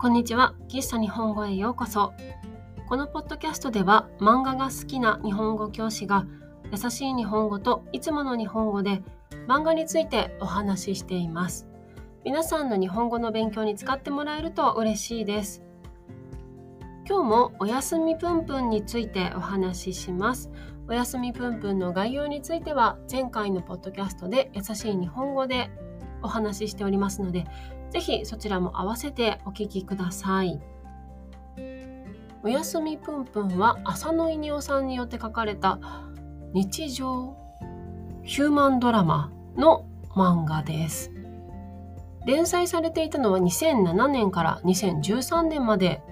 こんにちは。喫茶日本語へようこそ。このポッドキャストでは漫画が好きな日本語教師が優しい日本語といつもの日本語で漫画についてお話ししています。皆さんの日本語の勉強に使ってもらえると嬉しいです。今日もおやすみぷんぷんについてお話しします。おやすみぷんぷんの概要については前回のポッドキャストで優しい日本語でお話ししておりますので、ぜひそちらも合わせてお聞きください。おやすみぷんぷんは浅野稲夫さんによって書かれた日常ヒューマンドラマの漫画です。連載されていたのは2007年から2013年まで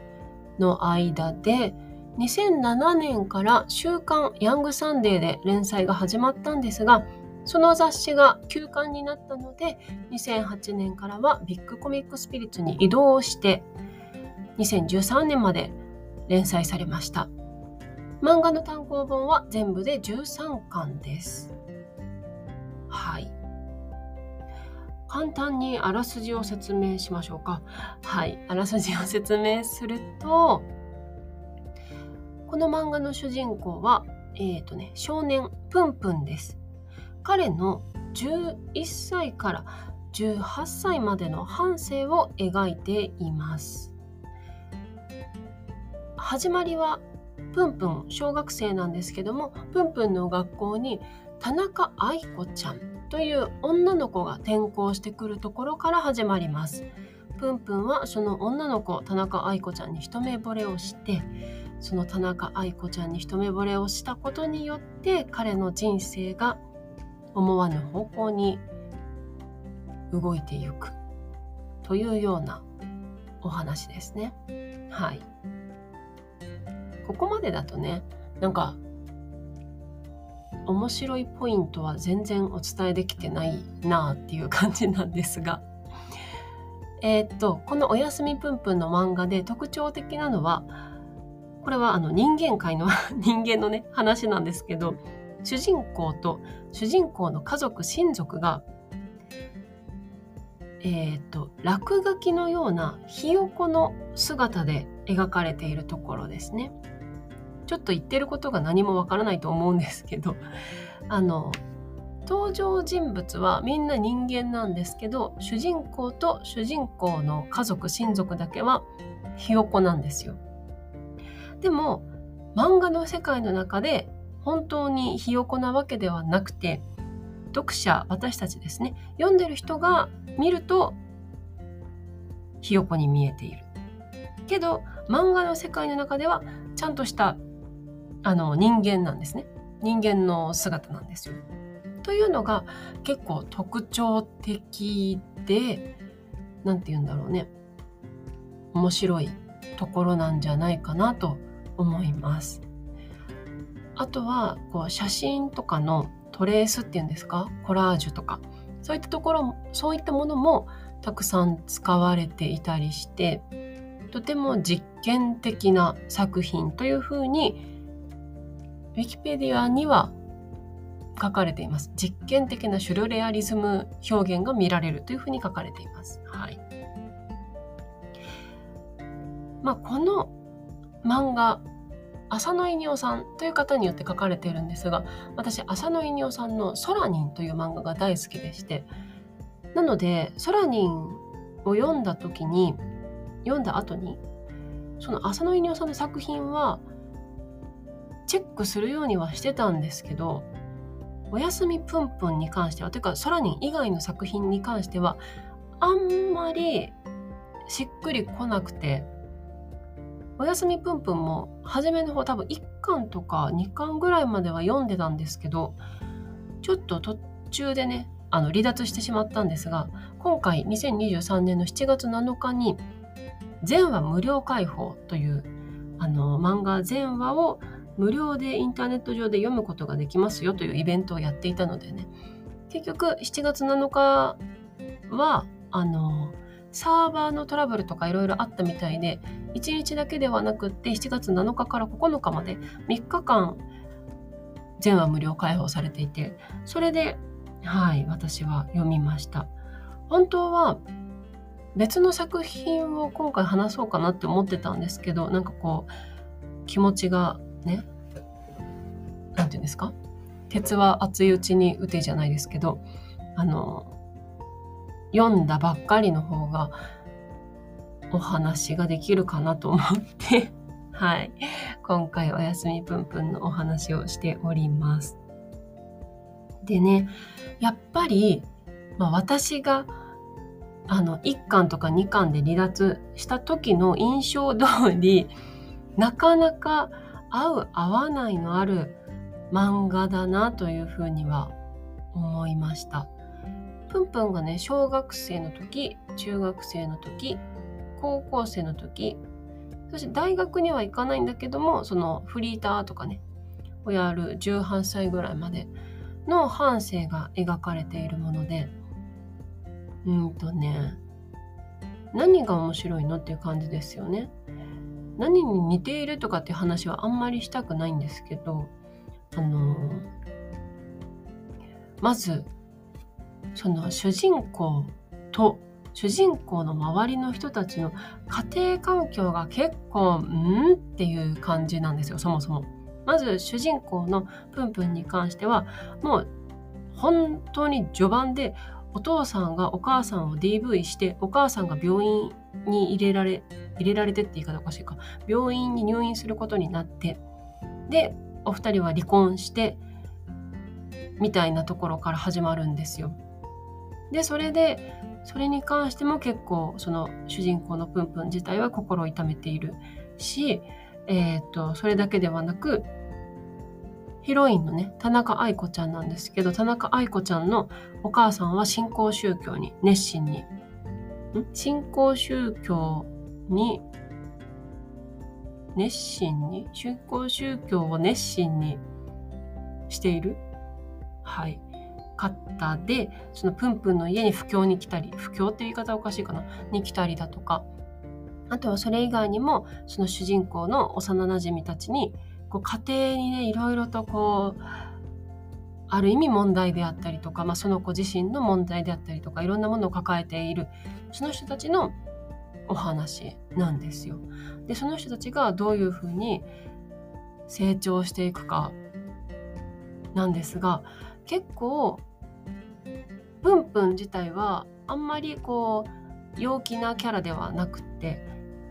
の間で2007年から週刊ヤングサンデーで連載が始まったんですがその雑誌が休刊になったので2008年からはビッグコミックスピリッツに移動して2013年まで連載されました。漫画の単行本は全部で13巻です。はい。簡単にあらすじを説明しましょうか。はい。あらすじを説明するとこの漫画の主人公はえっ、ー、とね少年プンプンです。彼の11歳から18歳までの半生を描いています。始まりはプンプン小学生なんですけどもプンプンの学校に田中愛子ちゃんという女の子が転校してくるところから始まります。プンプンはその女の子田中愛子ちゃんに一目惚れをしてその田中愛子ちゃんに一目惚れをしたことによって彼の人生が思わぬ方向に動いていくというようなお話ですね。はい。ここまでだとね、なんか面白いポイントは全然お伝えできてないなあっていう感じなんですが、えー、っと、このおやすみぷんぷんの漫画で特徴的なのは、これはあの人間界の人間のね、話なんですけど、主人公と主人公の家族親族がえーと、落書きのようなひよこの姿で描かれているところですね。ちょっと言ってることが何もわからないと思うんですけど あの登場人物はみんな人間なんですけど主人公と主人公の家族親族だけはひよこなんですよ。でも漫画の世界の中で本当にひよこなわけではなくて読者私たちですね読んでる人が見るとひよこに見えているけど漫画の世界の中ではちゃんとしたあの人間なんですね人間の姿なんですよ。というのが結構特徴的で何て言うんだろうね面白いところなんじゃないかなと思います。あとはこう写真とかのトレースっていうんですか？コラージュとかそういったところそういったものもたくさん使われていたりしてとても実験的な作品というふうにウィキペディアには書かれています。実験的なシュルレアリズム表現が見られるというふうに書かれています。はい。まあ、この漫画浅野稲夫さんという方によって書かれているんですが私浅野稲夫さんの「ソラニン」という漫画が大好きでしてなので「ソラニン」を読んだ時に読んだ後にその浅野稲夫さんの作品はチェックするようにはしてたんですけど「おやすみぷんぷん」に関してはというか「ソラニン」以外の作品に関してはあんまりしっくりこなくておやすみぷんぷんも初めの方多分1巻とか2巻ぐらいまでは読んでたんですけどちょっと途中でねあの離脱してしまったんですが今回2023年の7月7日に全話無料開放というあの漫画全話を無料でインターネット上で読むことができますよというイベントをやっていたのでね。結局7月7日はあのサーバーのトラブルとかいろいろあったみたいで1日だけではなくって7月7日から9日まで3日間全話無料開放されていてそれではい私は読みました。本当は別の作品を今回話そうかなって思ってたんですけどなんかこう気持ちがね何て言うんですか？鉄は熱いうちに打てじゃないですけどあの読んだばっかりの方がお話ができるかなと思って はい今回おやすみぷんぷんのお話をしておりますでねやっぱり、まあ、私があの1巻とか2巻で離脱した時の印象通り なかなか合う合わないのある漫画だなというふうには思いました。ぷんぷんがね小学生の時中学生の時高校生の時そして大学には行かないんだけどもそのフリーターとかねをやる18歳ぐらいまでの半生が描かれているものでうんとね何が面白いのっていう感じですよね。何に似ているとかって話はあんまりしたくないんですけどあのまずその主人公と主人公の周りの人たちの家庭環境が結構ん？っていう感じなんですよそもそも。まず主人公のプンプンに関してはもう本当に序盤でお父さんがお母さんを DV してお母さんが病院に入れられ入れられてって言い方おかしいか病院に入院することになってでお二人は離婚してみたいなところから始まるんですよ。でそれでそれに関しても結構その主人公のプンプン自体は心を痛めているし、えーと、それだけではなくヒロインのね田中愛子ちゃんなんですけど田中愛子ちゃんのお母さんは新興宗教に熱心に新興宗教に熱心に？新興宗教を熱心にしている？はい。方でそのプンプンの家に布教に来たり布教って言い方おかしいかなに来たりだとかあとはそれ以外にもその主人公の幼なじみたちにこう家庭にねいろいろとこうある意味問題であったりとか、まあ、その子自身の問題であったりとかいろんなものを抱えているその人たちのお話なんですよ。でその人たちがどういうふうに成長していくかなんですが結構プンプン自体はあんまりこう陽気なキャラではなくって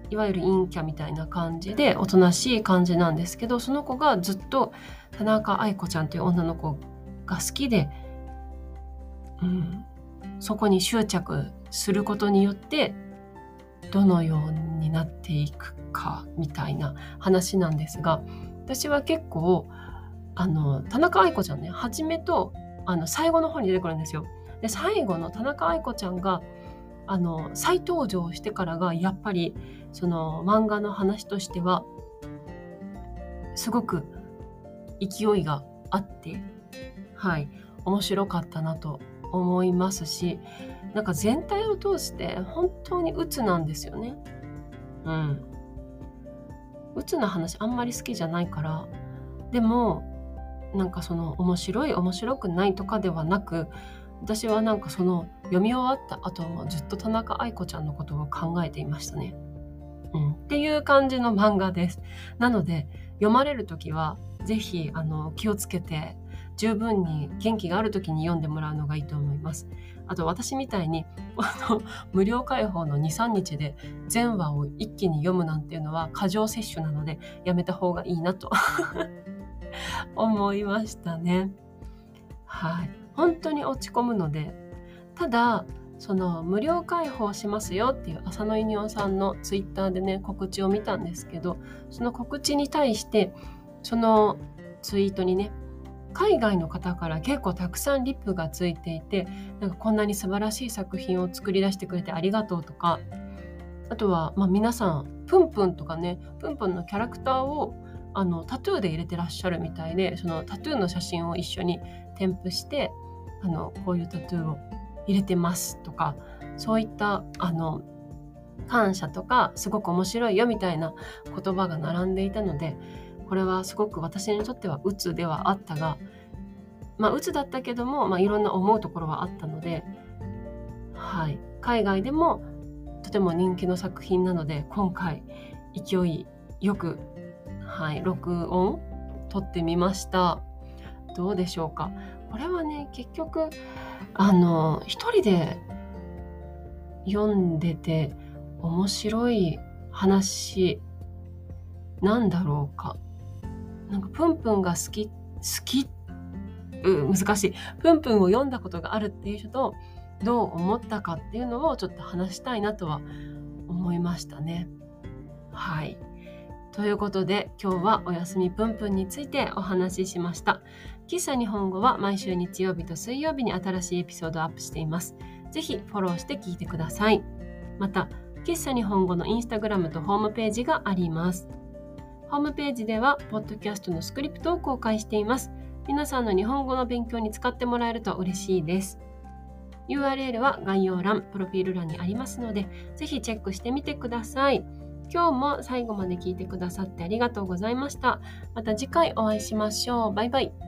いわゆる陰キャみたいな感じでおとなしい感じなんですけどその子がずっと田中愛子ちゃんという女の子が好きで、うん、そこに執着することによってどのようになっていくかみたいな話なんですが私は結構あの田中愛子ちゃんね初めとあの最後の方に出てくるんですよ。で最後の田中愛子ちゃんがあの再登場してからがやっぱりその漫画の話としてはすごく勢いがあってはい面白かったなと思いますしなんか全体を通して本当に鬱なんですよね。うん。鬱な話あんまり好きじゃないからでもなんかその面白い面白くないとかではなく私はなんかその読み終わった後もずっと田中愛子ちゃんのことを考えていましたね。うん、っていう感じの漫画です。なので読まれる時は是非あの気をつけて十分に元気がある時に読んでもらうのがいいと思います。あと私みたいに あの無料開放の23日で全話を一気に読むなんていうのは過剰摂取なのでやめた方がいいなと 思いましたね。はい。本当に落ち込むのでただその無料開放しますよっていう浅野稲夫さんのツイッターでね告知を見たんですけどその告知に対してそのツイートにね海外の方から結構たくさんリップがついていてなんかこんなに素晴らしい作品を作り出してくれてありがとうとかあとは、まあ、皆さんプンプンとかねプンプンのキャラクターをあのタトゥーで入れてらっしゃるみたいでそのタトゥーの写真を一緒に添付してあのこういうタトゥーを入れてますとかそういったあの感謝とかすごく面白いよみたいな言葉が並んでいたのでこれはすごく私にとっては鬱ではあったがまあ鬱だったけども、まあ、いろんな思うところはあったので、はい、海外でもしても人気の作品なので今回勢いよく、はい、録音撮ってみましたどうでしょうか？これはね結局あの一人で読んでて面白い話なんだろうか？なんかプンプンが好き好きうん難しいプンプンを読んだことがあるっていう人とどう思ったかっていうのをちょっと話したいなとは思いましたね。はい。ということで今日はおやすみぷんぷんについてお話ししました。喫茶日本語は毎週日曜日と水曜日に新しいエピソードをアップしています。ぜひフォローして聞いてください。また、喫茶日本語のインスタグラムとホームページがあります。ホームページでは、ポッドキャストのスクリプトを公開しています。皆さんの日本語の勉強に使ってもらえると嬉しいです。URL は概要欄、プロフィール欄にありますので、ぜひチェックしてみてください。今日も最後まで聞いてくださってありがとうございました。また次回お会いしましょう。バイバイ。